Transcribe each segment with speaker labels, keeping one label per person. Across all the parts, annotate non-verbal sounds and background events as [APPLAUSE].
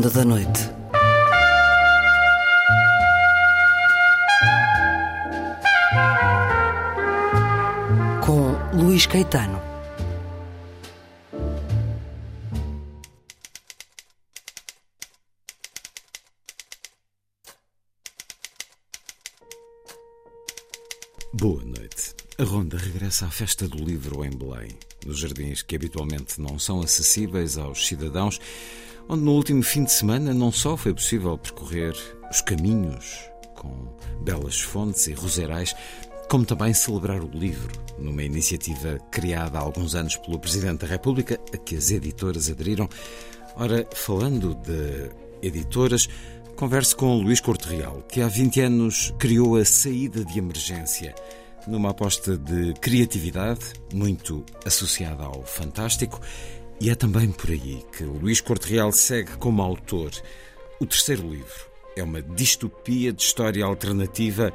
Speaker 1: Ronda da Noite. Com Luís Caetano.
Speaker 2: Boa noite. A Ronda regressa à Festa do Livro em Belém, nos jardins que habitualmente não são acessíveis aos cidadãos, onde no último fim de semana não só foi possível percorrer os caminhos com belas fontes e roseirais, como também celebrar o livro, numa iniciativa criada há alguns anos pelo Presidente da República, a que as editoras aderiram. Ora, falando de editoras, converso com Luís Corte Real, que há 20 anos criou a Saída de Emergência, numa aposta de criatividade, muito associada ao fantástico, e é também por aí que Luís Corte Real segue como autor. O terceiro livro é uma distopia de história alternativa,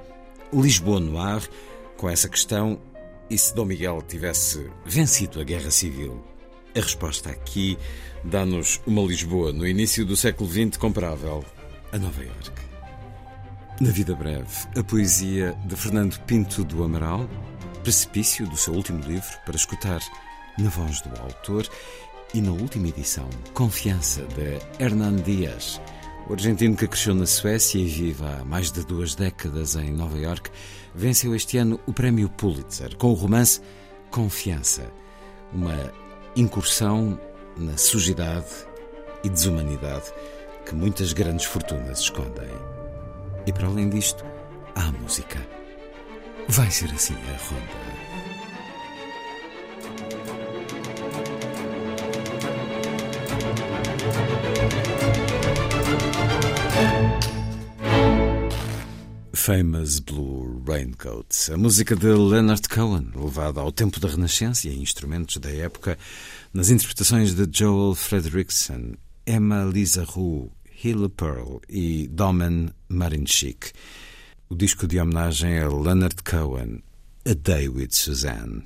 Speaker 2: Lisboa no ar, com essa questão: e se Dom Miguel tivesse vencido a Guerra Civil? A resposta aqui dá-nos uma Lisboa no início do século XX comparável a Nova Iorque. Na vida breve, a poesia de Fernando Pinto do Amaral, Precipício, do seu último livro, para escutar na voz do autor, e na última edição, Confiança, de Hernan Dias, o argentino que cresceu na Suécia e vive há mais de duas décadas em Nova York, venceu este ano o prémio Pulitzer com o romance Confiança, uma incursão na sujidade e desumanidade que muitas grandes fortunas escondem. E para além disto, há a música. Vai ser assim a ronda. Famous Blue Raincoat, a música de Leonard Cohen, levada ao tempo da Renascença e instrumentos da época, nas interpretações de Joel Fredrickson, Emma Lisa Roux, Hilla Pearl e Domen Marinchik. O disco de homenagem a Leonard Cohen, A Day with Suzanne.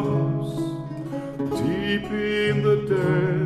Speaker 3: troubles deep in the day.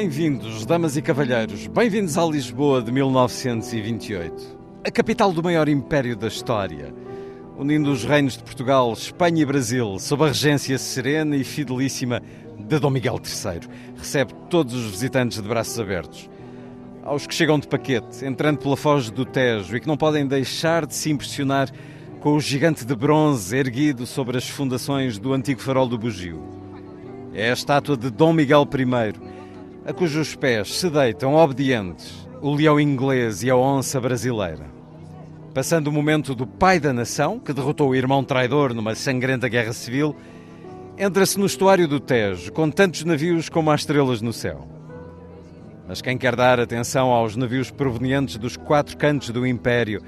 Speaker 2: Bem-vindos, damas e cavalheiros, bem-vindos à Lisboa de 1928, a capital do maior império da história, unindo os reinos de Portugal, Espanha e Brasil, sob a regência serena e fidelíssima de Dom Miguel III. Recebe todos os visitantes de braços abertos. Aos que chegam de paquete, entrando pela foz do Tejo e que não podem deixar de se impressionar com o gigante de bronze erguido sobre as fundações do antigo farol do Bugio. É a estátua de Dom Miguel I, a cujos pés se deitam obedientes o leão inglês e a onça brasileira. Passando o momento do pai da nação, que derrotou o irmão traidor numa sangrenta guerra civil, entra-se no estuário do Tejo, com tantos navios como há estrelas no céu. Mas quem quer dar atenção aos navios provenientes dos quatro cantos do Império,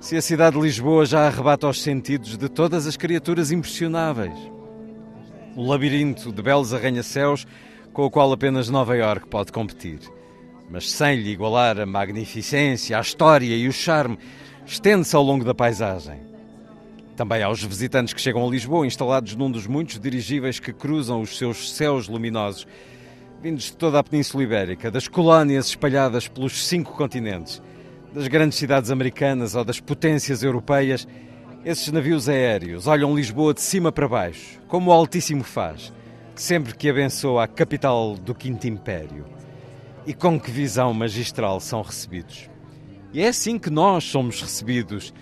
Speaker 2: se a cidade de Lisboa já arrebata os sentidos de todas as criaturas impressionáveis? O labirinto de belos arranha-céus com o qual apenas Nova Iorque pode competir. Mas sem lhe igualar a magnificência, a história e o charme, estende-se ao longo da paisagem. Também aos visitantes que chegam a Lisboa, instalados num dos muitos dirigíveis que cruzam os seus céus luminosos, vindos de toda a Península Ibérica, das colónias espalhadas pelos cinco continentes, das grandes cidades americanas ou das potências europeias, esses navios aéreos olham Lisboa de cima para baixo, como o Altíssimo faz, sempre que abençoa a capital do Quinto Império. E com que visão magistral são recebidos. E é assim que nós somos recebidos,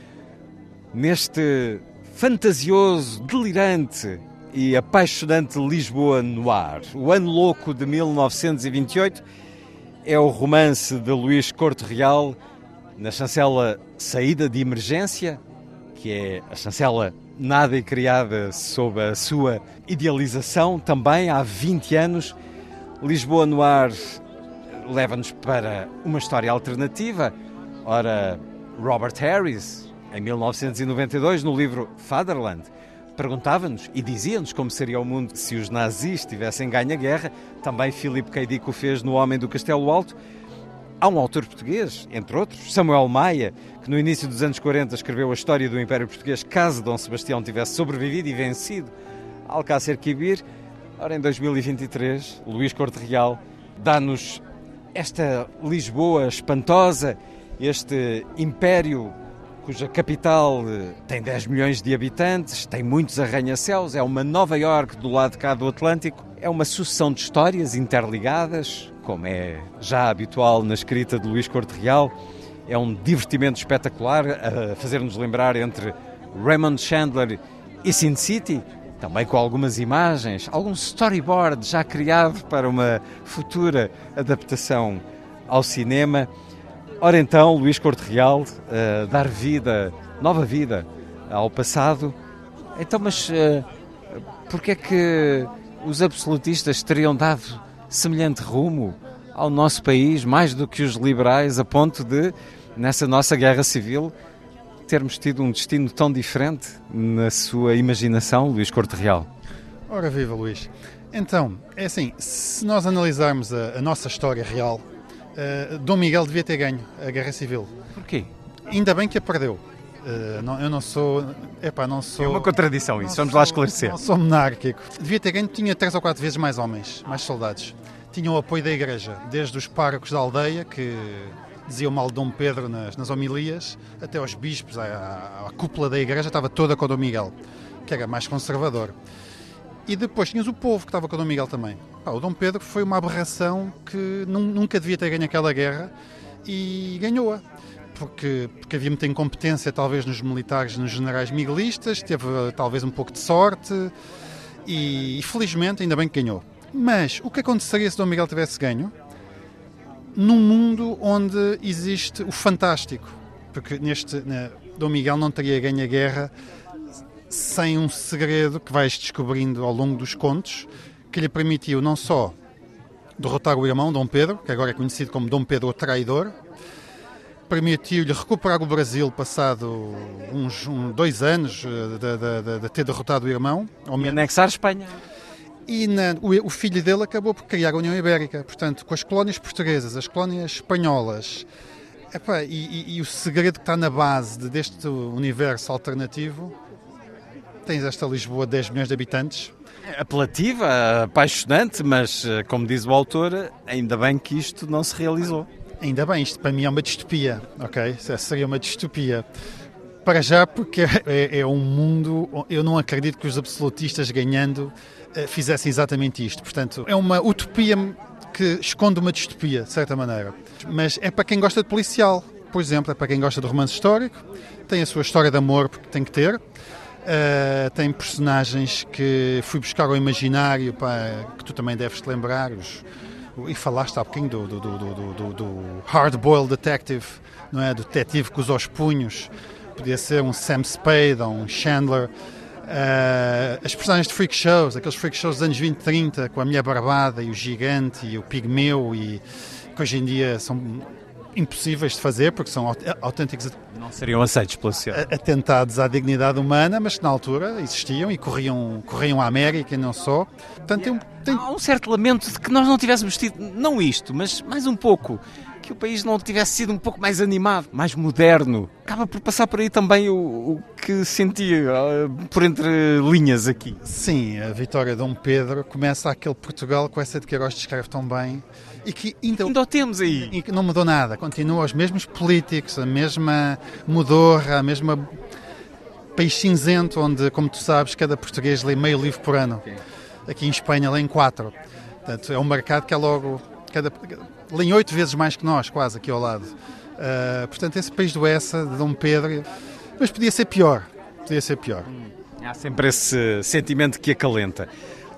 Speaker 2: neste fantasioso, delirante e apaixonante Lisboa no ar. O Ano Louco de 1928 é o romance de Luís Corte Real na chancela Saída de Emergência, que é a chancela nada e criada sob a sua idealização também há 20 anos. Lisboa no ar leva-nos para uma história alternativa. Ora, Robert Harris, em 1992, no livro Fatherland, perguntava-nos e dizia-nos como seria o mundo se os nazis tivessem ganho a guerra. Também Philip K. Dick o fez no Homem do Castelo Alto. Há um autor português, entre outros, Samuel Maia, que no início dos anos 40 escreveu a história do Império Português caso Dom Sebastião tivesse sobrevivido e vencido Alcácer Quibir. Ora, em 2023, Luís Corte Real dá-nos esta Lisboa espantosa, este império cuja capital eh, tem 10 milhões de habitantes, tem muitos arranha-céus, é uma Nova York do lado de cá do Atlântico, é uma sucessão de histórias interligadas, como é já habitual na escrita de Luís Corte Real. É um divertimento espetacular a fazer-nos lembrar entre Raymond Chandler e Sin City, também com algumas imagens, algum storyboard já criado para uma futura adaptação ao cinema. Ora então, Luís Corte Real, uh, dar vida, nova vida ao passado. Então, mas uh, porquê é que os absolutistas teriam dado semelhante rumo ao nosso país, mais do que os liberais, a ponto de, nessa nossa guerra civil, termos tido um destino tão diferente na sua imaginação, Luís Corte Real?
Speaker 4: Ora viva, Luís. Então, é assim, se nós analisarmos a, a nossa história real, uh, Dom Miguel devia ter ganho a Guerra Civil.
Speaker 2: Porquê?
Speaker 4: Ainda bem que a perdeu. Uh, não, eu não sou. Epá, não sou.
Speaker 2: É uma contradição isso, vamos lá esclarecer.
Speaker 4: Não sou monárquico. Devia ter ganho, tinha três ou quatro vezes mais homens, mais soldados. Tinha o apoio da igreja, desde os párocos da aldeia, que diziam mal de Dom Pedro nas, nas homilias, até aos bispos, a, a, a cúpula da igreja estava toda com Dom Miguel, que era mais conservador. E depois tinhas o povo que estava com o Dom Miguel também. Pá, o Dom Pedro foi uma aberração que nunca devia ter ganho aquela guerra e ganhou-a. Porque, porque havia muita incompetência, talvez, nos militares, nos generais miguelistas, teve talvez um pouco de sorte e, felizmente, ainda bem que ganhou. Mas o que aconteceria se Dom Miguel tivesse ganho? Num mundo onde existe o fantástico. Porque neste. Né, Dom Miguel não teria ganho a guerra sem um segredo que vais descobrindo ao longo dos contos, que lhe permitiu não só derrotar o irmão, Dom Pedro, que agora é conhecido como Dom Pedro o Traidor, permitiu-lhe recuperar o Brasil passado uns um, dois anos eh, de, de, de, ter derrotado o irmão.
Speaker 2: E anexar Espanha.
Speaker 4: E na, o, o, filho dele acabou por criar a União Ibérica. Portanto, com as colónias portuguesas, as colónias espanholas, epá, e, e, e, o segredo que está na base deste universo alternativo Tens esta Lisboa de 10 milhões de habitantes.
Speaker 2: É apelativa, apaixonante, mas, eh, como diz o autor, ainda bem que isto não se realizou.
Speaker 4: Ainda bem, isto para mim é uma distopia, ok? Seria uma distopia. Para já, porque é, é um mundo. Eu não acredito que os absolutistas ganhando eh, fizessem exatamente isto. Portanto, é uma utopia que esconde uma distopia, de certa maneira. Mas é para quem gosta de policial, por exemplo, é para quem gosta de romance histórico, tem a sua história de amor, porque tem que ter. Uh, tem personagens que fui buscar ao imaginário pá, que tu também deves te lembrar. Os, e falaste há pouquinho do, do, do, do, do hard-boiled detective, não é? Do detetive usa os punhos. Podia ser um Sam Spade ou um Chandler. Uh, as personagens de freak shows, aqueles freak shows dos anos 20 e 30, com a mulher barbada e o gigante e o pigmeu, e que hoje em dia são impossíveis de fazer, porque são autênticos.
Speaker 2: Não seriam aceitos pela sociedade.
Speaker 4: Atentados à dignidade humana, mas que na altura existiam e corriam, corriam à América e não só.
Speaker 2: Portanto, tem, tem... Há um certo lamento de que nós não tivéssemos tido, não isto, mas mais um pouco, que o país não tivesse sido um pouco mais animado, mais moderno. Acaba por passar por aí também o, o que sentia uh, por entre linhas aqui.
Speaker 4: Sim, a vitória de Dom Pedro começa aquele Portugal o Essa de Queiroz descreve tão bem
Speaker 2: e que ainda, ainda o temos aí.
Speaker 4: E que não mudou nada, continua os mesmos políticos, a mesma modorra, a mesma país cinzento, onde, como tu sabes, cada português lê meio livro por ano. Aqui em Espanha lê em quatro. Portanto, é um mercado que é logo. Cada, lê oito vezes mais que nós, quase, aqui ao lado. Uh, portanto, esse país do Essa, de Dom Pedro. Mas podia ser pior. Podia ser pior. Hum,
Speaker 2: há sempre esse sentimento que acalenta.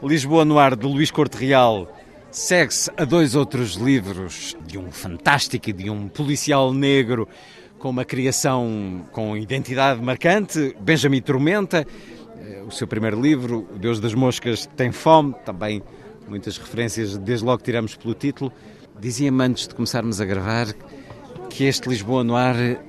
Speaker 2: Lisboa no ar de Luís Corte Real segue-se a dois outros livros de um fantástico e de um policial negro com uma criação com identidade marcante, Benjamin Tormenta, eh, o seu primeiro livro, O Deus das Moscas Tem Fome, também muitas referências, desde logo tiramos pelo título. Dizia-me antes de começarmos a gravar que este Lisboa no ar eh,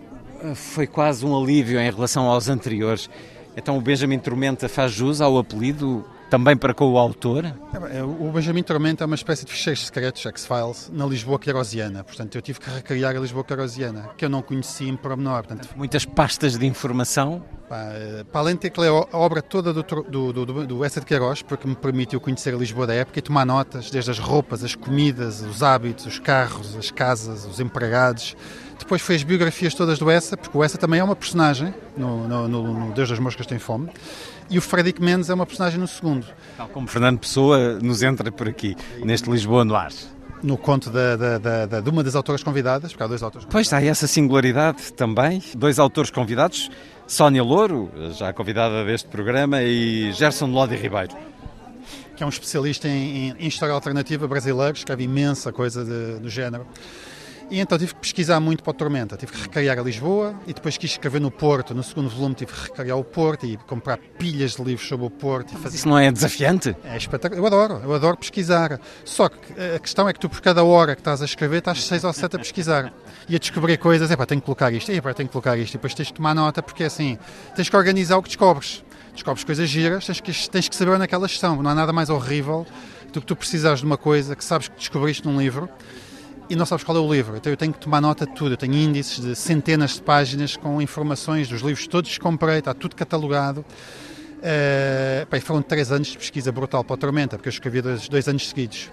Speaker 2: foi quase um alívio em relação aos anteriores, Então o Benjamin Tormenta faz jus ao apelido também para com o autor?
Speaker 4: É, o Benjamin Tormenta é uma espécie de ficheiros secretos, X-Files, na Lisboa querosiana. Portanto, eu tive que recriar a Lisboa querosiana, que eu não conhecia em pormenor. Portanto,
Speaker 2: Muitas pastas de informação.
Speaker 4: Pá, para além de ter que ler a obra toda do, do, do, do Essa de Queiroz, porque me permitiu conhecer a Lisboa da época e tomar notas, desde as roupas, as comidas, os hábitos, os carros, as casas, os empregados. Depois foi as biografias todas do Essa, porque o Essa também é uma personagem no, no, no, no Deus das Moscas Tem Fome. E o Frederic Mendes é uma personagem no segundo.
Speaker 2: Tal como Fernando Pessoa nos entra por aqui, neste Lisboa no ar.
Speaker 4: No conto da, da, da, da, de uma das autoras convidadas, porque há dois autores
Speaker 2: Pois há essa singularidade também. Dois autores convidados, Sónia Louro, já convidada deste programa, e Gerson Lodi Ribeiro.
Speaker 4: Que é um especialista em, em, em história alternativa brasileiro, escreve imensa coisa do género. E então tive que pesquisar muito para o Tormenta. Tive que recriar a Lisboa e depois quis escrever no Porto. No segundo volume tive que recriar o Porto e comprar pilhas de livros sobre o Porto.
Speaker 2: Mas fazer... isso não é desafiante?
Speaker 4: É espetacular. Eu adoro, eu adoro pesquisar. Só que a questão é que tu, por cada hora que estás a escrever, estás seis ou sete a pesquisar e a descobrir coisas. É pá, tenho que colocar isto, é pá, tenho que colocar isto. E depois tens de tomar nota, porque é assim, tens que organizar o que descobres. Descobres coisas giras, tens que, tens que saber onde é que elas estão. Não há nada mais horrível do que tu precisares de uma coisa que sabes que descobriste num livro e não sabes qual é o livro. Então eu tenho que tomar nota de tudo. Eu tenho índices de centenas de páginas com informações dos livros todos que comprei, está tudo catalogado. Uh, pá, foram três anos de pesquisa brutal para a Tormenta, porque eu escrevi dois, dois anos seguidos.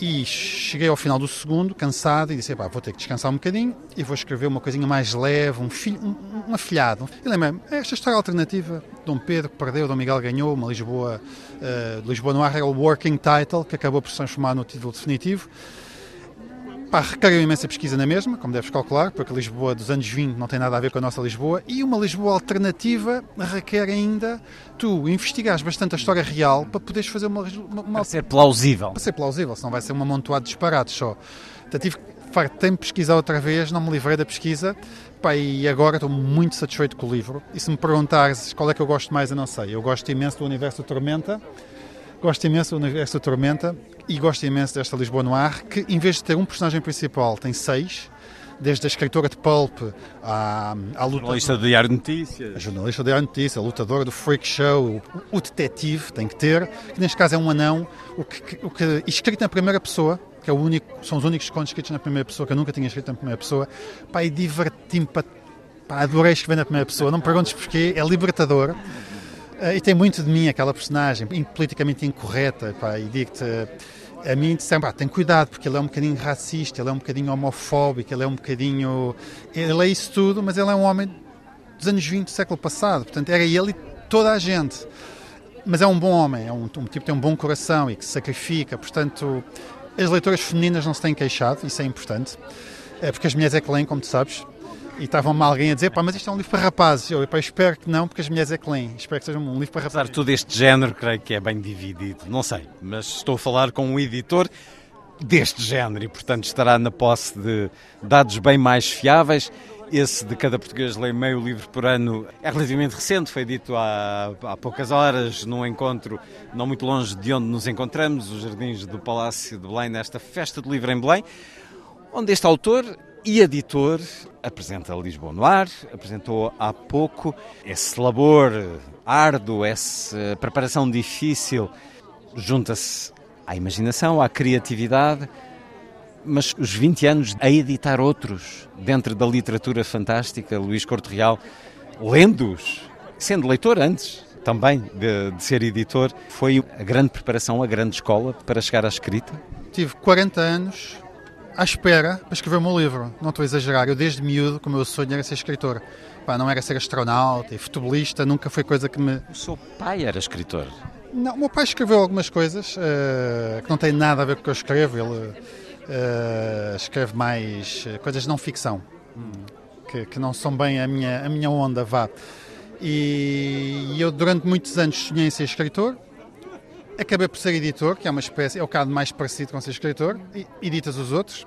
Speaker 4: E cheguei ao final do segundo, cansado, e disse: pá, vou ter que descansar um bocadinho e vou escrever uma coisinha mais leve, um, filho, um, um afilhado. E lembra-me, esta história alternativa, Dom Pedro perdeu, Dom Miguel ganhou, uma Lisboa, uh, Lisboa no ar, era o working title, que acabou por se transformar no título definitivo. Pá, requer imensa pesquisa na mesma, como deves calcular, porque a Lisboa dos anos 20 não tem nada a ver com a nossa Lisboa, e uma Lisboa alternativa requer ainda tu investigares bastante a história real para poderes fazer uma... uma,
Speaker 2: uma... Para ser plausível.
Speaker 4: Para ser plausível, senão vai ser uma montoada de disparates só. Então tive que fartei-me pesquisar outra vez, não me livrei da pesquisa, pá, e agora estou muito satisfeito com o livro. E se me perguntares qual é que eu gosto mais, eu não sei. Eu gosto imenso do universo do Tormenta, Gosto imenso do universo Tormenta e gosto imenso desta Lisboa no ar, que em vez de ter um personagem principal, tem seis, desde a escritora de Pulp à, à.
Speaker 2: Jornalista do Diário de Notícias.
Speaker 4: A jornalista do Diário de Notícias, a lutadora do Freak Show, o, o, detetive tem que ter, que neste caso é um anão, o que, o que, escrito na primeira pessoa, que é o único, são os únicos contos escritos na primeira pessoa, que eu nunca tinha escrito na primeira pessoa, pá, e diverti-me, pá, adorei escrever na primeira pessoa, não me perguntes porquê, é libertador. Uh, e tem muito de mim aquela personagem, politicamente incorreta, pá, e digo-te, a mim sempre, ah, tem cuidado, porque ele é um bocadinho racista, ele é um bocadinho homofóbico, ele é um bocadinho... Ele é isso tudo, mas ele é um homem dos anos 20 do século passado, portanto era ele e toda a gente. Mas é um bom homem, é um, um tipo que tem um bom coração e que se sacrifica, portanto as leitoras femininas não se têm queixado, isso é importante, é porque as mulheres é que leem, como tu sabes, e estava-me alguém a dizer, pá, mas isto é um livro para rapazes. Eu, pá, espero que não, porque as mulheres é que leem. Espero que seja um livro para rapazes.
Speaker 2: Apesar de todo este género, creio que é bem dividido. Não sei, mas estou a falar com um editor deste género e, portanto, estará na posse de dados bem mais fiáveis. Esse de cada português lê meio livro por ano é relativamente recente, foi dito há, há poucas horas, num encontro não muito longe de onde nos encontramos, os Jardins do Palácio de Belém, nesta festa do livro em Belém, onde este autor e editor, apresenta Lisboa no ar, apresentou há pouco esse labor árduo, essa preparação difícil, junta-se à imaginação, à criatividade, mas os 20 anos a editar outros dentro da literatura fantástica, Luís Corte Real, lendo-os, sendo leitor antes também de, de ser editor, foi a grande preparação, a grande escola para chegar à escrita?
Speaker 4: Tive 40 anos à espera para escrever o meu livro. Não estou a exagerar. Eu, desde miúdo, o meu sonho era ser escritor. Pá, não era ser astronauta e futebolista, nunca foi coisa que me.
Speaker 2: O seu pai era escritor?
Speaker 4: Não, o meu pai escreveu algumas coisas uh, que não têm nada a ver com o que eu escrevo. Ele uh, escreve mais eh, coisas de não ficção, hum. que, que, não são bem a minha, a minha onda, vá. E, e eu, durante muitos anos, sonhei em ser escritor Acabei por ser editor, que é uma espécie, é o caso mais parecido com ser escritor, e editas os outros.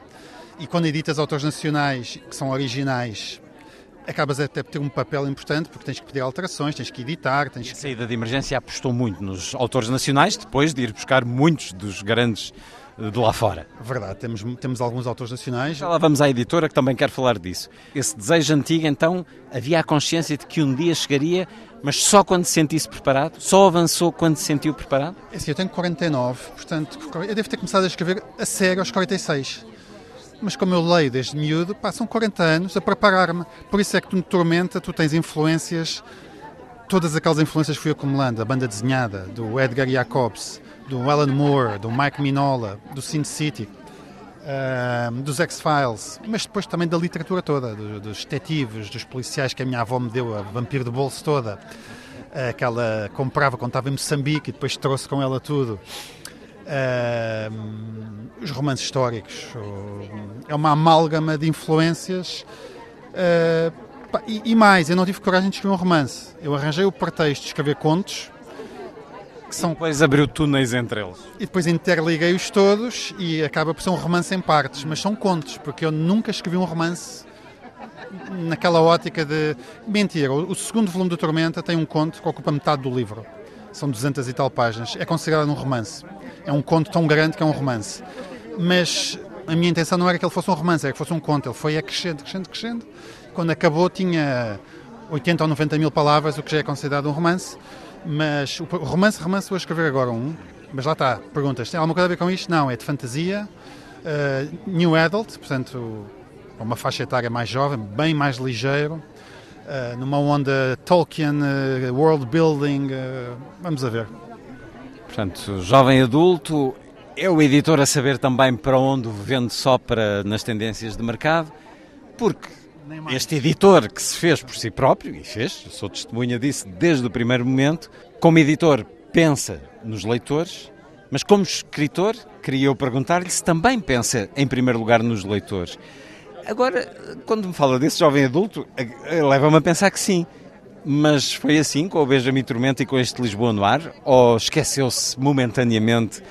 Speaker 4: E quando editas autores nacionais que são originais, acabas até por ter um papel importante, porque tens que pedir alterações, tens que editar. Tens
Speaker 2: a saída de emergência apostou muito nos autores nacionais, depois de ir buscar muitos dos grandes de lá fora.
Speaker 4: Verdade, temos, temos alguns autores nacionais.
Speaker 2: Já lá vamos à editora que também quer falar disso. Esse desejo antigo, então, havia a consciência de que um dia chegaria, mas só quando se sentisse preparado? Só avançou quando se sentiu preparado?
Speaker 4: É assim, eu tenho 49, portanto, eu devo ter começado a escrever a sério aos 46. Mas como eu leio desde miúdo, passam 40 anos a preparar-me. Por isso é que tu no Tormenta tu tens influências, todas aquelas influências fui acumulando. A banda desenhada, do Edgar Jacobs, do Alan Moore, do Mike Minola, do Sin City, uh, dos X-Files, mas depois também da literatura toda, do, dos detetives, dos policiais que a minha avó me deu, a vampiro de bolso toda, uh, que ela comprava quando estava em Moçambique e depois trouxe com ela tudo. Uh, os romances históricos. É uma amálgama de influências. E, e mais, eu não tive coragem de escrever um romance. Eu arranjei o pretexto de escrever contos
Speaker 2: que são. Depois abriu túneis entre eles.
Speaker 4: E depois interliguei-os todos e acaba por ser um romance em partes, mas são contos, porque eu nunca escrevi um romance naquela ótica de. Mentira, o segundo volume do Tormenta tem um conto que ocupa metade do livro. São 200 e tal páginas. É considerado um romance. É um conto tão grande que é um romance. Mas a minha intenção não era que ele fosse um romance, era que fosse um conto. Ele foi crescendo, crescendo, crescendo. Quando acabou, tinha 80 ou 90 mil palavras, o que já é considerado um romance. Mas o romance, romance, vou escrever agora um. Mas lá está, perguntas, tem alguma coisa a ver com isto? Não, é de fantasia, uh, new adult, portanto, uma faixa etária mais jovem, bem mais ligeiro, uh, numa onda Tolkien, uh, world building, vamos a ver.
Speaker 2: Portanto, jovem adulto, é o editor a saber também para onde vende só para nas tendências de mercado, porque este editor que se fez por si próprio, e fez, sou testemunha disso desde o primeiro momento, como editor pensa nos leitores, mas como escritor, queria eu perguntar-lhe se também pensa em primeiro lugar nos leitores. Agora, quando me fala desse jovem adulto, leva-me a pensar que sim. Mas foi assim com o Benjamin Tormenta e com este Lisboa no ar? Ou esqueceu-se momentaneamente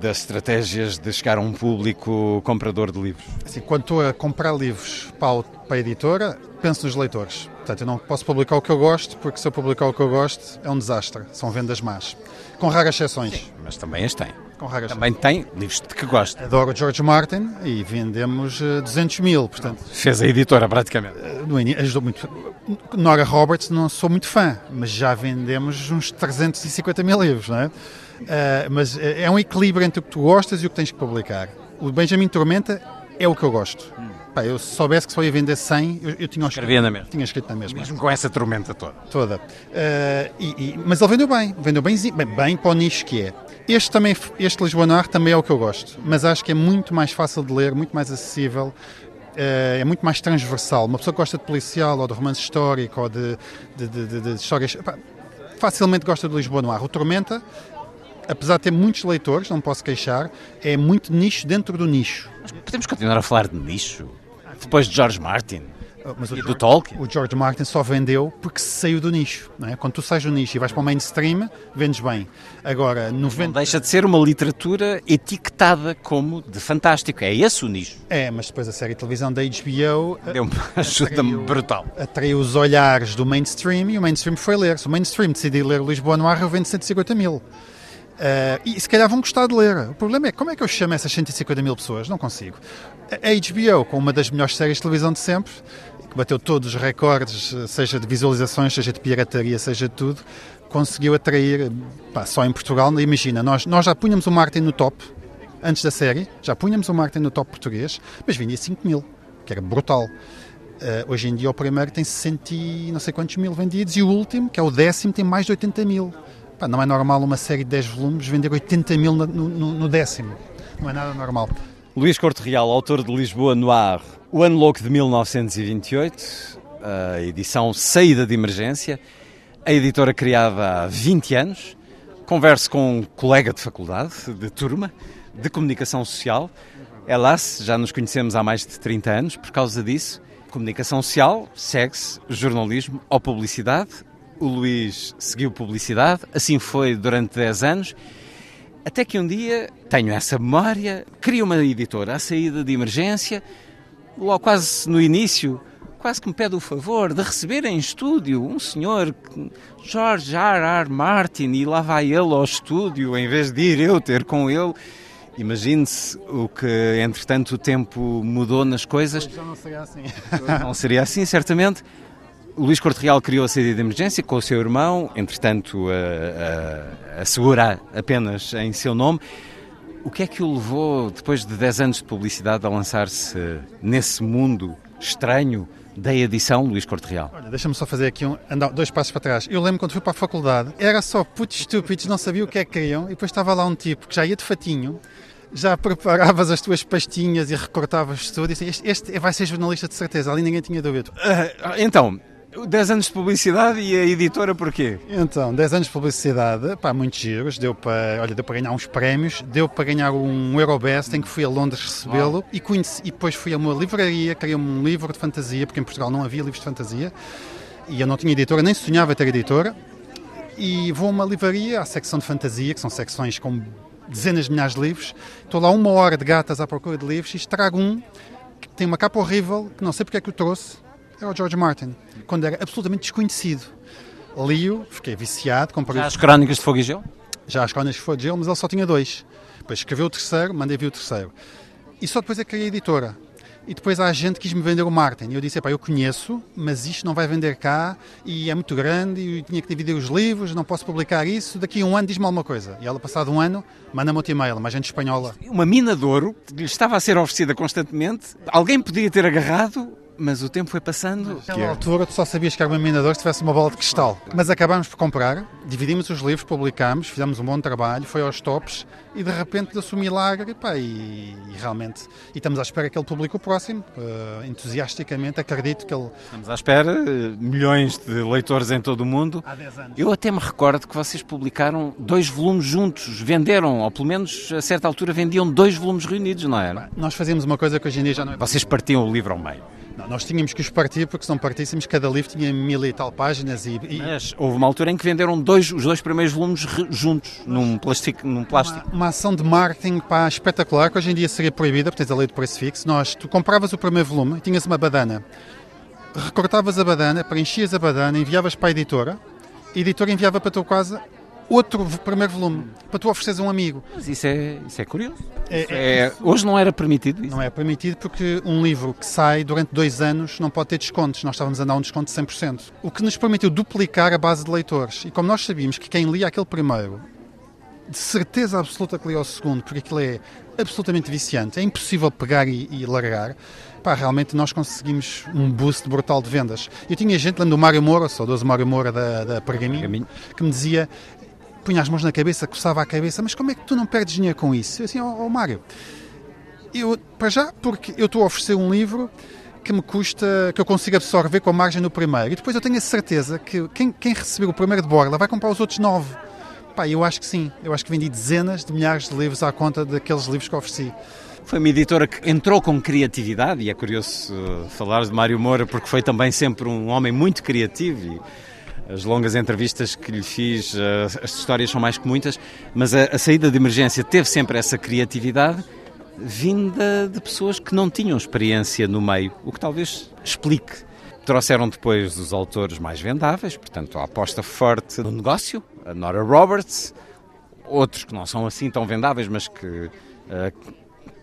Speaker 2: das estratégias de chegar a um público comprador de livros?
Speaker 4: Assim, quando estou a comprar livros para, a editora, penso nos leitores. Portanto, eu não posso publicar o que eu gosto, porque se eu publicar o que eu gosto, é um desastre. São vendas más. Com raras exceções. Sim,
Speaker 2: mas também as tem.
Speaker 4: Com raras
Speaker 2: Também tem livros de que gosta.
Speaker 4: Adoro George Martin e vendemos 200 eh, mil, portanto...
Speaker 2: Fez a editora, praticamente.
Speaker 4: Eh, no início, ajudou muito. Nora Roberts não sou muito fã, mas já vendemos uns 350 mil livros, não é? Uh, mas é um equilíbrio entre o que tu gostas e o que tens que publicar. O Benjamin Tormenta é o que eu gosto. Hum. Pá, eu se soubesse que só ia vender 100, eu, eu tinha,
Speaker 2: escrito, na mesma.
Speaker 4: tinha escrito na mesma.
Speaker 2: Mesmo com essa tormenta toda.
Speaker 4: Toda. Uh, e, e, mas ele vendeu bem, vendeu bem, bem, bem para o nicho que é. Este, também, este Lisboa Noir também é o que eu gosto, mas acho que é muito mais fácil de ler, muito mais acessível, é muito mais transversal. Uma pessoa que gosta de policial ou de romance histórico ou de, de, de, de histórias. facilmente gosta de Lisboa Noir. O Tormenta apesar de ter muitos leitores, não posso queixar, é muito nicho dentro do nicho.
Speaker 2: Mas podemos continuar a falar de nicho? Depois de George Martin?
Speaker 4: Ah, mas
Speaker 2: e
Speaker 4: do
Speaker 2: George, Tolkien?
Speaker 4: O George Martin só vendeu porque saiu do nicho. Não é? Quando tu sais do nicho e vais para o mainstream, vendes bem. Agora, 90...
Speaker 2: Não deixa de ser uma literatura etiquetada como de fantástico. É esse o nicho.
Speaker 4: É, mas depois a série de televisão da HBO...
Speaker 2: Deu uma ajuda-me brutal.
Speaker 4: Atraiu os olhares do mainstream e o mainstream foi ler. Se o mainstream decidir ler Lisboa no ar, eu vendo 150 mil. Uh, e se calhar vão gostar de ler. O problema é como é que eu chamo essas 150 mil pessoas? Não consigo. A HBO, com uma das melhores séries de televisão de sempre, que bateu todos os recordes, seja de visualizações, seja de pirataria, seja de tudo, conseguiu atrair, pá, só em Portugal, imagina, nós, nós já punhamos o Martin no top, antes da série, já punhamos o Martin no top português, mas vendia 5 mil, que era brutal. Uh, hoje em dia o primeiro tem 60 e não sei quantos mil vendidos e o último, que é o décimo, tem mais de 80 mil. Pá, não é normal uma série de 10 volumes vender 80 mil no, no, no décimo. Não é nada normal.
Speaker 2: Luís Corte Real, autor de Lisboa Noir, O Ano Louco de 1928, a edição Saída de Emergência, a editora criada há 20 anos. Converso com um colega de faculdade, de turma, de comunicação social. Elas, já nos conhecemos há mais de 30 anos por causa disso. Comunicação social, segue-se jornalismo ou publicidade o Luís seguiu publicidade, assim foi durante 10 anos, até que um dia tenho essa memória, crio uma editora à saída de emergência, logo quase no início, quase que me pede o favor de receber em estúdio um senhor, George R. R. Martin, e lá vai ele ao estúdio, em vez de ir eu ter com ele. Imagine-se o que, entretanto, o tempo mudou nas coisas.
Speaker 4: Já não seria assim. [LAUGHS]
Speaker 2: Não seria assim, certamente. O Luís Corte Real criou a saída de emergência com o seu irmão, entretanto, a, a, a segura apenas em seu nome. O que é que o levou, depois de 10 anos de publicidade, a lançar-se nesse mundo estranho da edição Luís Corte Real?
Speaker 4: Olha, deixa-me só fazer aqui um, andar dois passos para trás. Eu lembro quando fui para a faculdade, era só putos estúpidos, não sabia o que é que queriam, e depois estava lá um tipo que já ia de fatinho, já preparavas as tuas pastinhas e recortavas tudo, e disse, este, este vai ser jornalista de certeza, ali ninguém tinha dúvida.
Speaker 2: Ah, então, 10 anos de publicidade e a editora porquê?
Speaker 4: Então, 10 anos de publicidade, pá, muitos giros, deu para, olha, deu para ganhar uns prémios, deu para ganhar um Eurobest em que fui a Londres recebê-lo e, conheci, e depois fui a uma livraria, queria um livro de fantasia, porque em Portugal não havia livros de fantasia, e eu não tinha editora, nem sonhava ter editora, e vou a uma livraria, à secção de fantasia, que são secções com dezenas de milhares de livros, estou lá uma hora de gatas à procura de livros e estrago um que tem uma capa horrível, que não sei porque é que o trouxe, é o George Martin, quando era absolutamente desconhecido. Li-o, fiquei viciado, comprei
Speaker 2: Já as crónicas de Fogo e Gelo?
Speaker 4: já as crónicas de gelo, mas ele só tinha dois. Depois escreveu o terceiro, mandei vir o terceiro. E só depois é que criei a editora. E depois a gente quis me vender o Martin. E eu disse: eu conheço, mas isto não vai vender cá e é muito grande e eu tinha que dividir os livros, não posso publicar isso. Daqui a um ano diz-me alguma coisa. E ela, passado um ano, manda-me outro e-mail, uma gente espanhola.
Speaker 2: Uma mina de ouro que lhe estava a ser oferecida constantemente. Alguém podia ter agarrado, mas o tempo foi passando.
Speaker 4: Naquela altura tu só sabias que era minador se tivesse uma bola de cristal. Mas acabámos por comprar, dividimos os livros, publicámos, fizemos um bom trabalho, foi aos tops e de repente deu-se um milagre pá, e, e realmente. E estamos à espera que ele publique o próximo, eh, entusiasticamente. Acredito que ele.
Speaker 2: Estamos à espera, eh, milhões de leitores em todo o mundo.
Speaker 4: Há 10 anos.
Speaker 2: Eu até me recordo que vocês publicaram dois volumes juntos, venderam, ou pelo menos a certa altura vendiam dois volumes reunidos, não era?
Speaker 4: Nós fazíamos uma coisa que hoje em dia já não é.
Speaker 2: Vocês partiam o livro ao meio.
Speaker 4: Não, nós tínhamos que os partir porque se não partíssemos, cada livro tinha mil e tal páginas e. e
Speaker 2: Mas houve uma altura em que venderam dois, os dois primeiros volumes juntos, num plástico. Num plástico.
Speaker 4: Uma, uma ação de marketing pá, espetacular, que hoje em dia seria proibida, porque tens a lei de preço fixo. Nós, tu compravas o primeiro volume, tinhas uma badana, recortavas a badana, preenchias a badana, enviavas para a editora, a editora enviava para a tua casa outro primeiro volume, para tu ofereceres a um amigo.
Speaker 2: Mas isso é, isso é curioso.
Speaker 4: É-
Speaker 2: É- hoje não era permitido isso.
Speaker 4: Não é permitido porque um livro que sai durante dois anos não pode ter descontos. Nós estávamos a dar um desconto de 100%. O que nos permitiu duplicar a base de leitores. E como nós sabíamos que quem lia aquele primeiro, de certeza absoluta que lia o segundo, porque aquilo é absolutamente viciante, é impossível pegar e, e largar, pá, realmente nós conseguimos um boost brutal de vendas. Eu tinha gente, lembro do Mário Moura, saudoso Mário Moura da, da Pergaminho. que me dizia, punha as mãos na cabeça, coçava a cabeça, mas como é que tu não perdes dinheiro com isso? Eu assim, ó oh, Mário, eu, para já, porque eu estou a oferecer um livro que me custa, que eu consigo absorver com a margem no primeiro. E depois eu tenho a certeza que quem, quem receber o primeiro de borla vai comprar os outros nove. Pá, eu acho que sim. Eu acho que vendi dezenas de milhares de livros à conta daqueles livros que ofereci.
Speaker 2: Foi uma editora que entrou com criatividade, e é curioso uh, falar de Mário Moura, porque foi também sempre um homem muito criativo. E as longas entrevistas que lhe fiz, uh, as histórias são mais que muitas, mas a, a saída de emergência teve sempre essa criatividade vinda de pessoas que não tinham experiência no meio, o que talvez explique. Trouxeram depois os autores mais vendáveis, portanto, a aposta forte no negócio, a Nora Roberts, outros que não são assim tão vendáveis, mas que uh,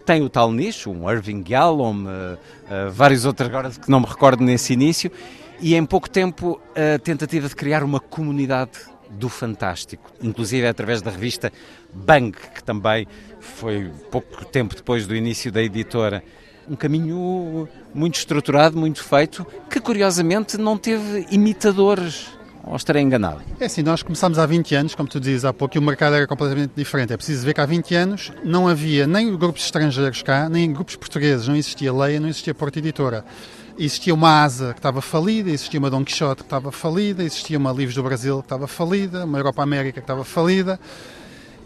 Speaker 2: têm o tal nicho, um Irving Yalom, uh, uh, vários outros agora que não me recordo nesse início, e em pouco tempo a tentativa de criar uma comunidade do fantástico, inclusive através da revista Bang, que também foi pouco tempo depois do início da editora. Um caminho muito estruturado, muito feito, que curiosamente não teve imitadores. Ou estarei enganado?
Speaker 4: É assim, nós começámos há 20 anos, como tu dizes há pouco, e o mercado era completamente diferente. É preciso ver que há 20 anos não havia nem grupos estrangeiros cá, nem grupos portugueses. Não existia Leia, não existia Porta Editora. Existia uma Asa que estava falida, existia uma Dom Quixote que estava falida, existia uma Livros do Brasil que estava falida, uma Europa América que estava falida.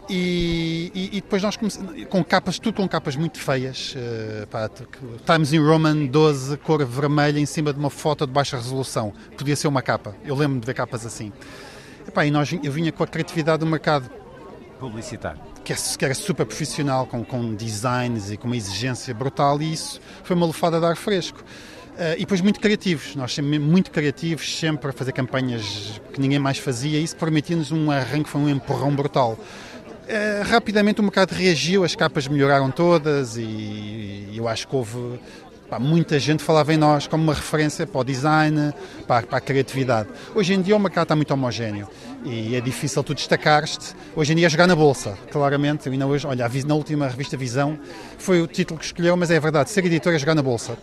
Speaker 4: E, e, e, depois nós começamos com capas, tudo com capas muito feias. Uh, pá, Times New Roman 12, cor vermelha, em cima de uma foto de baixa resolução. Podia ser uma capa. Eu lembro de ver capas assim. E, pá, e nós, eu vinha com a criatividade do mercado
Speaker 2: publicitário.
Speaker 4: Que, é, que era super profissional, com, com designs e com uma exigência brutal, e isso foi uma lufada de ar fresco. Uh, e depois muito criativos, nós sempre muito criativos, sempre a fazer campanhas que ninguém mais fazia, e isso permitia-nos um arranque, foi um empurrão brutal Uh, rapidamente o mercado reagiu, as capas melhoraram todas e eu acho que houve pá, muita gente falava em nós como uma referência para o design, para, para, a criatividade. Hoje em dia o mercado está muito homogéneo e é difícil tu destacar-te. Hoje em dia é jogar na bolsa, claramente. Eu ainda hoje, olha, na última revista Visão foi o título que escolheu, mas é verdade, ser editor é jogar na bolsa.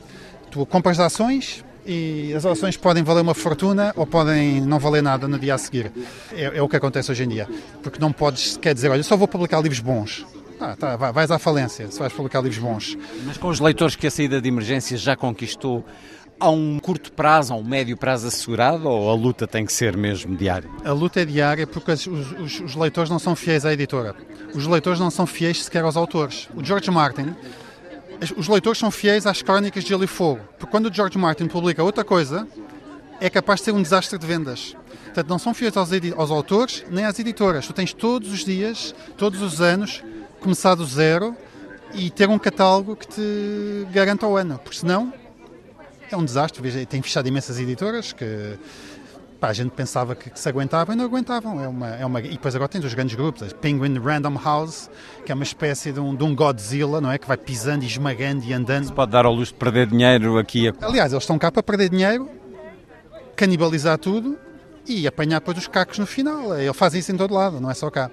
Speaker 4: Tu compras ações, e as ações podem valer uma fortuna ou podem não valer nada no dia a seguir. É, é o que acontece hoje em dia. Porque não podes quer dizer, olha, só vou publicar livros bons. Ah, tá, vais à falência se vais publicar livros bons.
Speaker 2: Mas com os leitores que a saída de emergência já conquistou, há um curto prazo, há um médio prazo assegurado ou a luta tem que ser mesmo diária?
Speaker 4: A luta é diária porque os, os, os leitores não são fiéis à editora. Os leitores não são fiéis sequer aos autores. O George Martin os leitores são fiéis às crónicas de Gelo e Fogo, porque quando o George Martin publica outra coisa, é capaz de ser um desastre de vendas. Portanto, não são fiéis aos, aos autores nem às editoras. Tu tens todos os dias, todos os anos, começar do zero e ter um catálogo que te garanta o ano, porque senão é um desastre. Tem fechado imensas editoras que Pá, a gente pensava que, que, se aguentavam e não aguentavam. É uma, é uma... E depois agora tens os grandes grupos, Penguin Random House, que é uma espécie de um, de um Godzilla, não é? Que vai pisando e esmagando e andando.
Speaker 2: Se pode dar ao luxo de perder dinheiro aqui. A...
Speaker 4: Aliás, eles estão cá para perder dinheiro, canibalizar tudo e apanhar depois os cacos no final. Eles fazem isso em todo lado, não é só cá.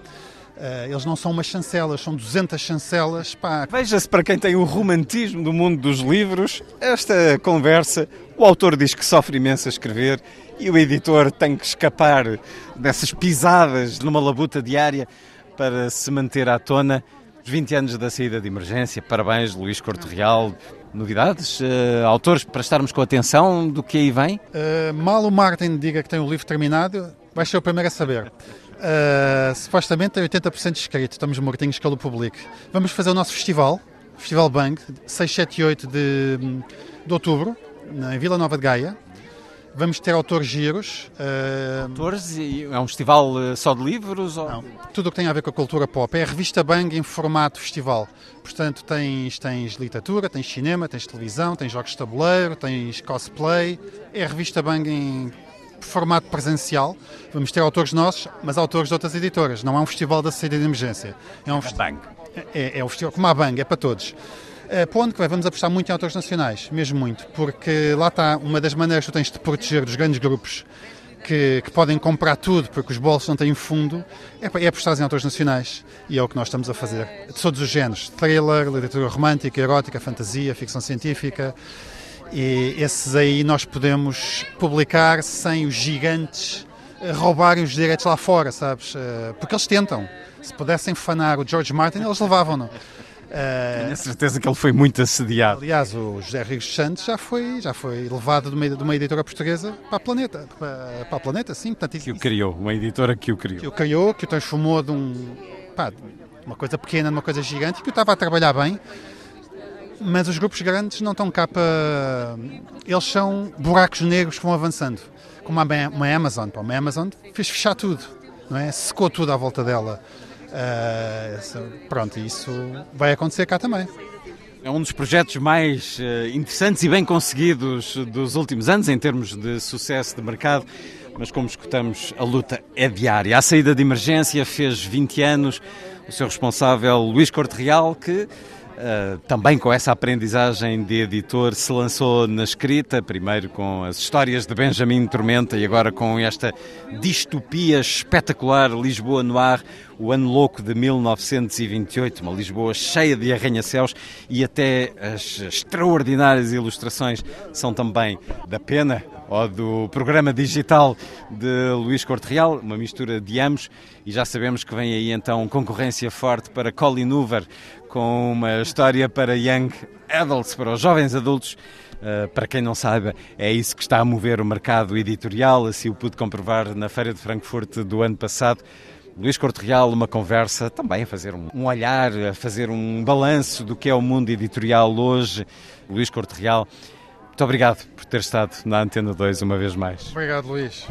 Speaker 4: Uh, eles não são umas chancelas, são 200 chancelas.
Speaker 2: Veja-se para quem tem o romantismo do mundo dos livros, esta conversa, o autor diz que sofre imenso a escrever e o editor tem que escapar dessas pisadas numa labuta diária para se manter à tona. Os 20 anos da saída de emergência, parabéns, Luís Corte Real. Novidades, uh, autores para estarmos com atenção do que aí vem?
Speaker 4: Uh, mal o Martin diga que tem o livro terminado, vai ser o primeiro a saber. Uh, supostamente tem 80% escrito, estamos mortinhos que ele publique. Vamos fazer o nosso festival, Festival Bang, 6, 7 e 8 de, de outubro, em Vila Nova de Gaia. Vamos ter autores giros.
Speaker 2: Uh... Autores? É um festival eh, só de livros? Ou...
Speaker 4: Não, tudo o que tem a ver com a cultura pop. É a revista Bang em formato festival. Portanto, tens, tens literatura, tens cinema, tens televisão, tens jogos de tabuleiro, tens cosplay. É a revista Bang em formato presencial. Vamos ter autores nossos, mas autores de outras editoras. Não é um festival da saída de emergência.
Speaker 2: É um festival. Bang.
Speaker 4: É, é um festival como a Bang, é para todos. É, para onde que vai? Vamos apostar muito em autores nacionais, mesmo muito, porque lá está uma das maneiras que tu tens de proteger dos grandes grupos que, que, podem comprar tudo porque os bolsos não têm fundo, é, é apostar em autores nacionais. E é o que nós estamos a fazer. De todos os géneros: thriller, literatura romântica, erótica, fantasia, ficção científica. E esses aí nós podemos publicar sem os gigantes eh, roubarem os direitos lá fora, sabes? Eh, porque eles tentam. Se pudessem fanar o George Martin, eles levavam-no.
Speaker 2: Uh, Tenho a certeza que ele foi muito assediado.
Speaker 4: Aliás, o José Rodrigues Santos já foi, já foi levado de uma, de uma editora portuguesa para a Planeta. Para, para a Planeta, sim.
Speaker 2: Portanto, que o criou, uma editora que o criou.
Speaker 4: Que o criou, que o transformou de um, pá, uma coisa pequena numa coisa gigante, que o estava a trabalhar bem. Mas os grupos grandes não estão cá para. Eles são buracos negros que vão avançando. Como uma Amazon. Uma Amazon fez fechar tudo, não é? Secou tudo à volta dela. Uh, pronto, isso vai acontecer cá também.
Speaker 2: É um dos projetos mais uh, interessantes e bem conseguidos dos últimos anos em termos de sucesso de mercado, mas como escutamos, a luta é diária. A saída de emergência fez 20 anos, o seu responsável, Luís Corte Real, que Uh, também com essa aprendizagem de editor, se lançou na escrita, primeiro com as histórias de Benjamin Tormenta e agora com esta distopia espetacular Lisboa no ar, o ano louco de 1928, uma Lisboa cheia de arranha-céus e até as extraordinárias ilustrações são também da pena ou do programa digital de Luís Corte Real, uma mistura de ambos, e já sabemos que vem aí então concorrência forte para Colin Hoover, com uma história para Young Adults, para os jovens adultos. Uh, para quem não saiba, é isso que está a mover o mercado editorial, assim o pude comprovar na Feira de Frankfurt do ano passado. Luís Corte Real, uma conversa também a fazer um, olhar, a fazer um balanço do que é o mundo editorial hoje. Luís Corte Real, muito obrigado por ter estado na Antena 2 uma vez mais.
Speaker 4: Obrigado, Luís.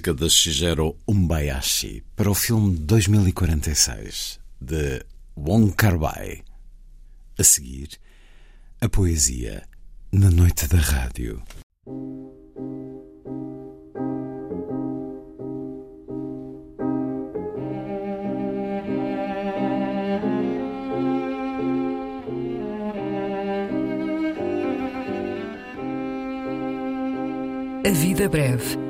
Speaker 2: Música da Shigeru Umbayashi para o filme 2046 de Wong Kar-wai. A seguir, a poesia na noite da rádio.
Speaker 1: A vida breve.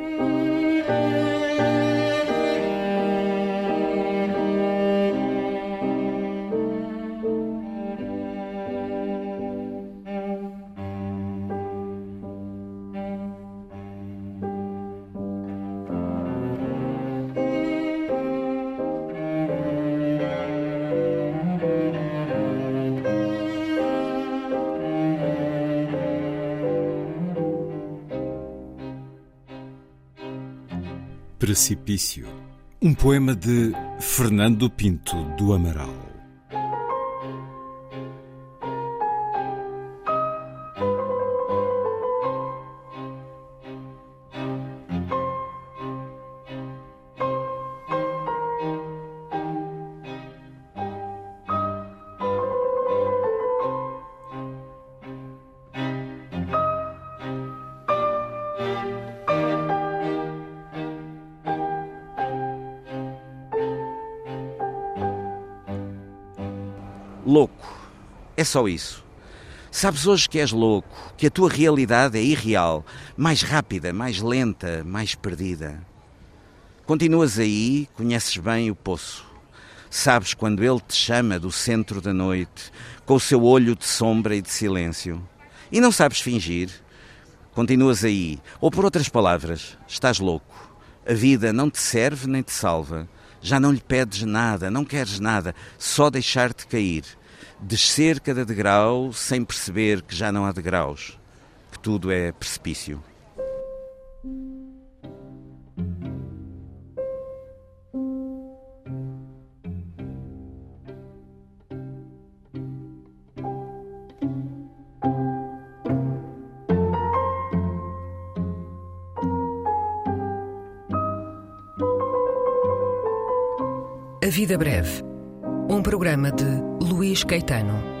Speaker 2: Precipício. Um poema de Fernando Pinto do Amaral.
Speaker 5: Só isso. Sabes hoje que és louco, que a tua realidade é irreal, mais rápida, mais lenta, mais perdida. Continuas aí, conheces bem o poço. Sabes quando ele te chama do centro da noite, com o seu olho de sombra e de silêncio. E não sabes fingir. Continuas aí, ou por outras palavras, estás louco. A vida não te serve nem te salva. Já não lhe pedes nada, não queres nada, só deixar-te cair. Descer cada degrau sem perceber que já não há degraus, que tudo é precipício.
Speaker 1: A Vida Breve. Um programa de Luís Caetano.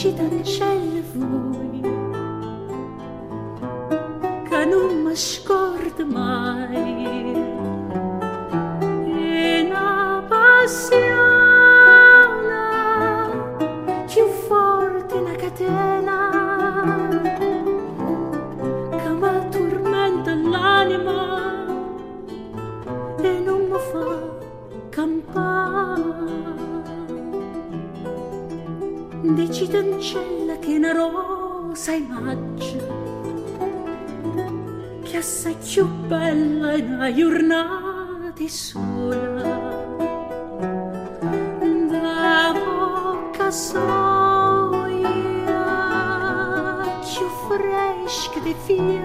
Speaker 6: dici t'ancelle voi che non mi scordo mai dici d'ancella che una rosa maggio che assai più bella in una giornata sola. Da bocca soia più fresca di fiore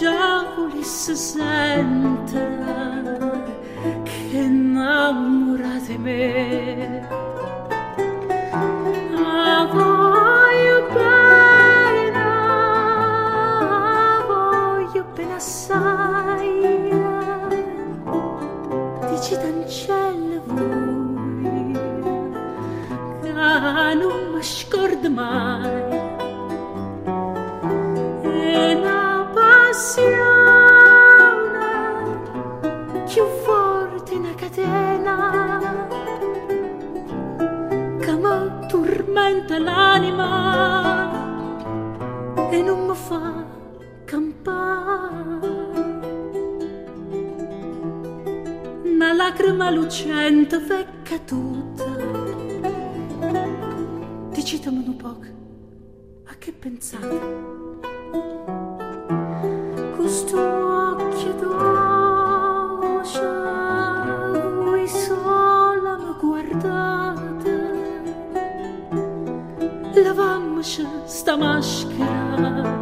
Speaker 6: diavoli si sente che Po' a che pensate? Questo occhio dolce voi sola mi guardate. Lavammoci sta maschera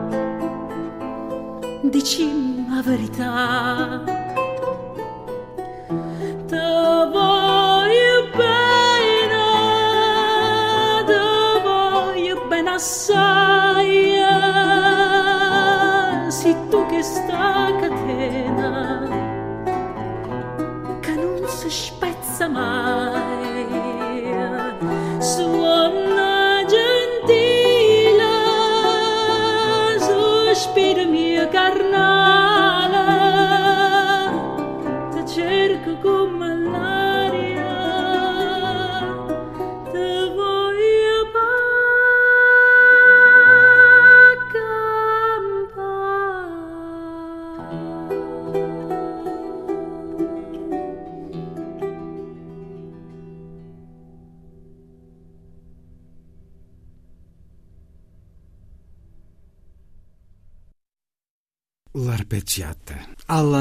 Speaker 6: Dicimmi la verità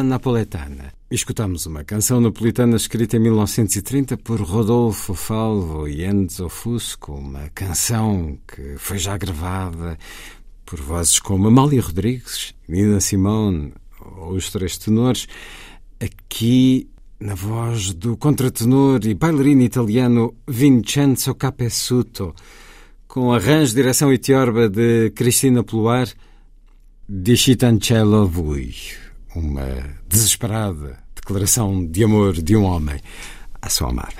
Speaker 2: napoletana. Escutamos uma canção napolitana escrita em 1930 por Rodolfo Falvo e Enzo Fusco, uma canção que foi já gravada por vozes como Amália Rodrigues, Nina Simone ou os Três Tenores, aqui na voz do contratenor e bailarino italiano Vincenzo Capessuto, com arranjo, direção e tiorba de Cristina Pluar, Discitancello Vui, uma desesperada declaração de amor de um homem à sua amada.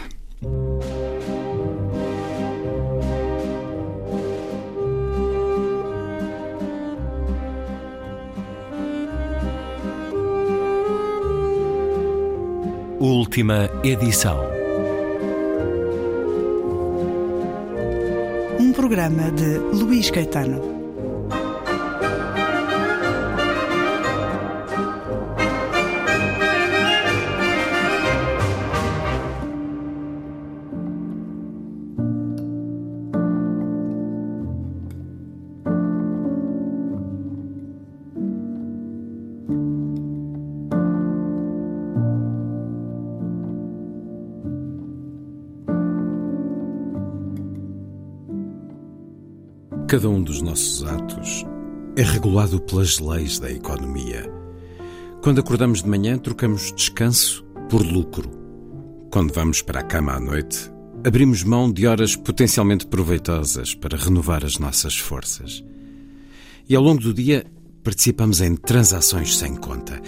Speaker 7: Última edição.
Speaker 8: Um programa de Luís Caetano.
Speaker 2: Cada um dos nossos atos é regulado pelas leis da economia. Quando acordamos de manhã, trocamos descanso por lucro. Quando vamos para a cama à noite, abrimos mão de horas potencialmente proveitosas para renovar as nossas forças. E ao longo do dia, participamos em transações sem conta.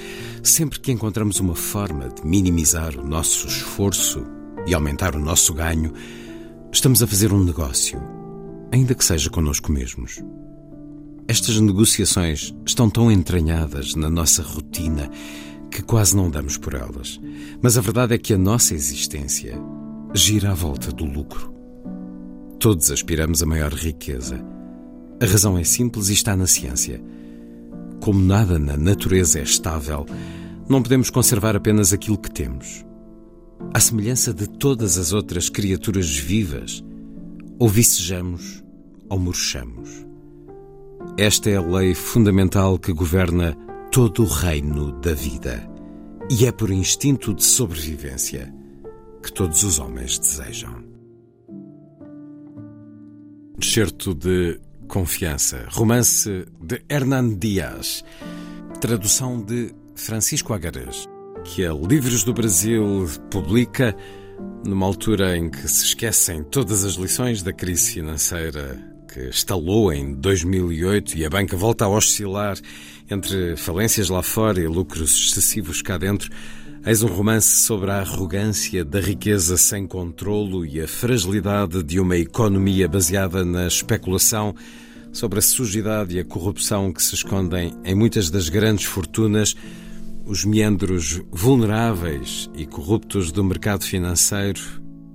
Speaker 2: Sempre que encontramos uma forma de minimizar o nosso esforço e aumentar o nosso ganho, estamos a fazer um negócio, ainda que seja connosco mesmos. Estas negociações estão tão entranhadas na nossa rotina que quase não damos por elas. Mas a verdade é que a nossa existência gira à volta do lucro. Todos aspiramos a maior riqueza. A razão é simples e está na ciência. Como nada na natureza é estável, não podemos conservar apenas aquilo que temos. À semelhança de todas as outras criaturas vivas, ou vicejamos ou murchamos. Esta é a lei fundamental que governa todo o reino da vida. E é por instinto de sobrevivência que todos os homens desejam. Excerto de Confiança, romance de Hernán Dias. tradução de Francisco Agarés, que a Livros do Brasil publica numa altura em que se esquecem todas as lições da crise financeira que estalou em 2008 e a banca volta a oscilar entre falências lá fora e lucros excessivos cá dentro. Eis um romance sobre a arrogância da riqueza sem controlo e a fragilidade de uma economia baseada na especulação, sobre a sujidade e a corrupção que se escondem em muitas das grandes fortunas, os meandros vulneráveis e corruptos do mercado financeiro,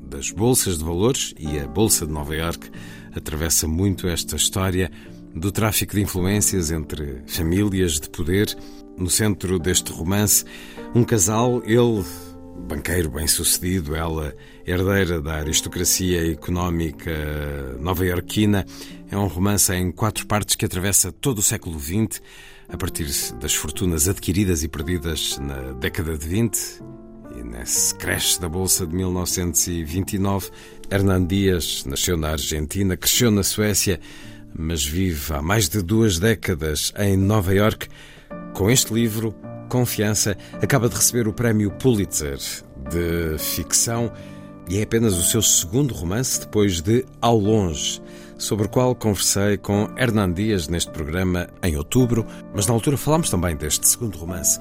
Speaker 2: das bolsas de valores e a Bolsa de Nova Iorque atravessa muito esta história do tráfico de influências entre famílias de poder. No centro deste romance, um casal, ele banqueiro bem-sucedido, ela herdeira da aristocracia económica nova-iorquina. É um romance em quatro partes que atravessa todo o século XX, a partir das fortunas adquiridas e perdidas na década de 20 e nesse crash da Bolsa de 1929. Hernan Dias nasceu na Argentina, cresceu na Suécia, mas vive há mais de duas décadas em Nova York. Com este livro, Confiança, acaba de receber o prémio Pulitzer de ficção e é apenas o seu segundo romance depois de Ao Longe, sobre o qual conversei com Hernan Dias neste programa em outubro, mas na altura falámos também deste segundo romance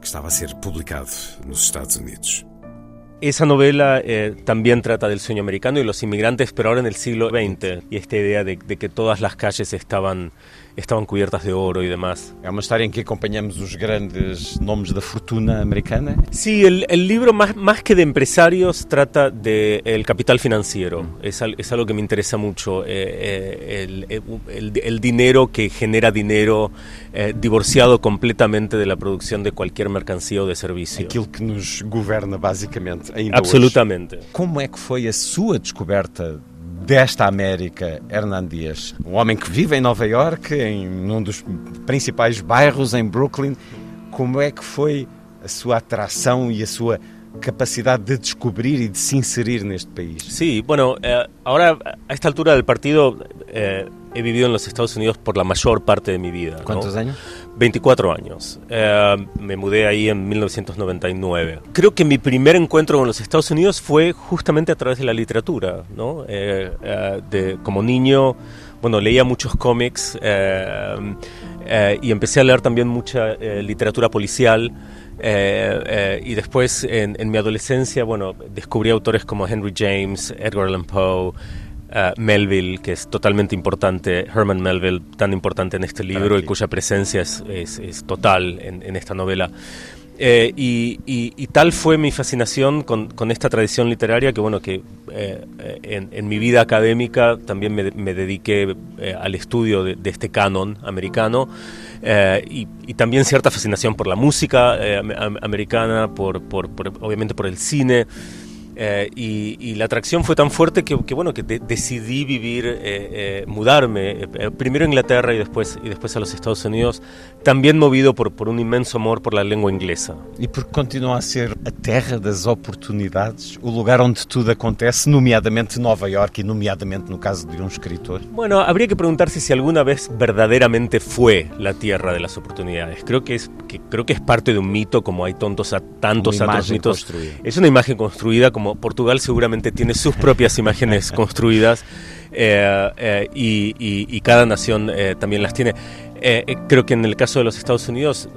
Speaker 2: que estaba a ser publicado nos Estados Unidos.
Speaker 9: Esa novela eh, trata del sueño americano y los inmigrantes, pero ahora en el siglo XX, y esta idea de, de que todas las calles estaban estavam cubiertas de ouro e demás.
Speaker 10: É uma história em que acompanhamos os grandes nomes da fortuna americana.
Speaker 9: Sí, el, el libro más, más que de empresarios trata del de capital financiero. Es, es, algo que me interesa mucho. Eh, eh, el, eh, el, el, dinero que genera dinero eh, divorciado completamente de la producción de cualquier mercancía ou de serviço.
Speaker 10: Aquilo que nos governa basicamente ainda
Speaker 9: Absolutamente.
Speaker 10: Hoje. Como é que foi a sua descoberta desta América, Hernan Dias. Um homem que vive em Nova York, em um dos principais bairros em Brooklyn. Como é que foi a sua atração e a sua capacidade de descobrir y de se inserir en este país.
Speaker 9: Sí, bueno, eh, ahora a esta altura del partido eh, he vivido en los Estados Unidos por la mayor parte de mi vida.
Speaker 10: ¿Cuántos años?
Speaker 9: 24 años. Eh, me mudé ahí en 1999. Creo que mi primer encuentro con los Estados Unidos fue justamente a través de la literatura, ¿no? de, como niño, bueno, leía muchos cómics y empecé a leer también mucha literatura policial. Eh, eh, y después, en, mi adolescencia, bueno, descubrí autores como Henry James, Edgar Allan Poe, eh, Melville, que es totalmente importante, Herman Melville, tan importante en este libro y cuya presencia es, es, total en, en, esta novela. Eh, y, tal fue mi fascinación con, esta tradición literaria que, bueno, que eh, en, mi vida académica también me, dediqué eh, al estudio de, este canon americano y, también cierta fascinación por la música americana, por, obviamente por el cine. Eh, y, la atracción fue tan fuerte que, bueno que decidí vivir, eh, eh, mudarme primero a Inglaterra y después y después a los Estados Unidos, también movido por, por un inmenso amor por la lengua inglesa.
Speaker 10: E porque continua a ser a terra das oportunidades, o lugar onde tudo acontece, nomeadamente Nova York y nomeadamente no caso de un escritor.
Speaker 9: Bueno, habría que preguntarse si alguna vez verdaderamente fue la tierra de las oportunidades. Creo que es que creo que es parte de un mito, como hay tontos a tantos otros mitos.
Speaker 10: Construida.
Speaker 9: Es una imagen construida como Portugal seguramente tiene sus propias imágenes [LAUGHS] construidas eh, eh, y, cada nación eh, también las tiene. creo que en el caso de los Estados Unidos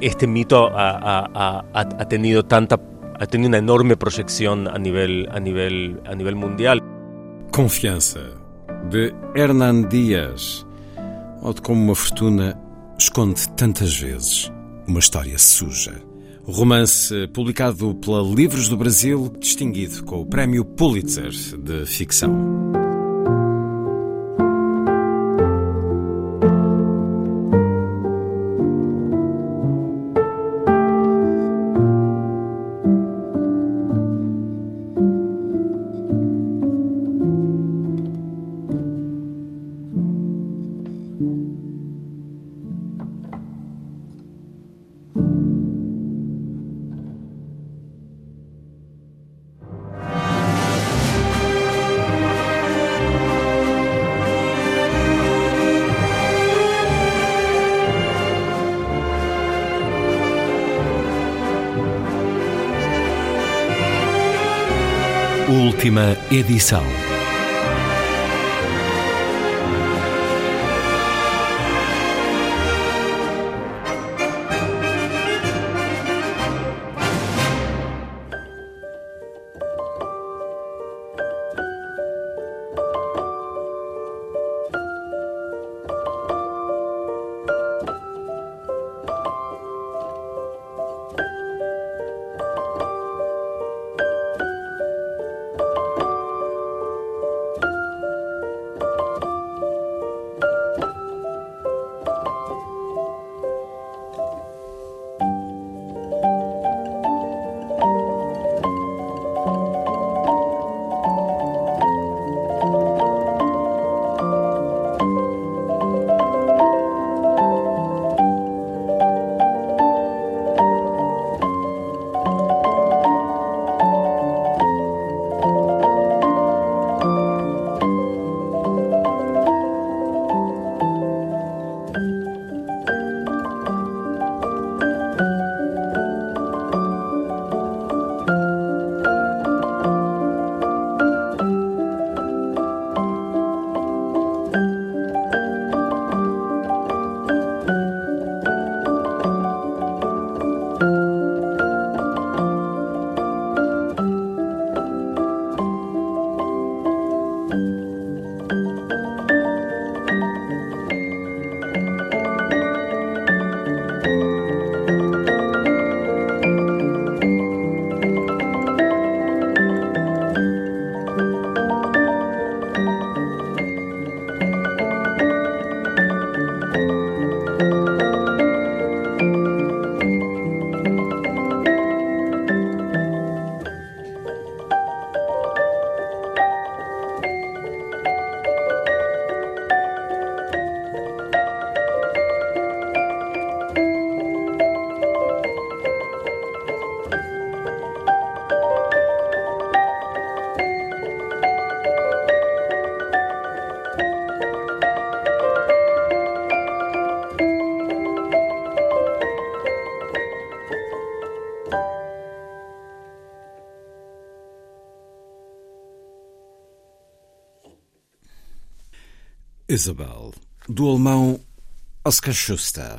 Speaker 9: este mito ha, tenido tanta ha tenido una enorme proyección a nivel a nivel a nivel mundial.
Speaker 2: Confiança de Hernán Díaz, ou de como uma fortuna esconde tantas vezes uma história suja. O romance publicado pela Livros do Brasil, distinguido com o Prémio Pulitzer de Ficção.
Speaker 7: Edição.
Speaker 2: Isabel, do alemão Oscar Schuster.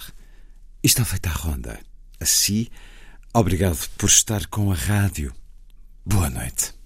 Speaker 2: Está feita a ronda. Assim, obrigado por estar com a rádio. Boa noite.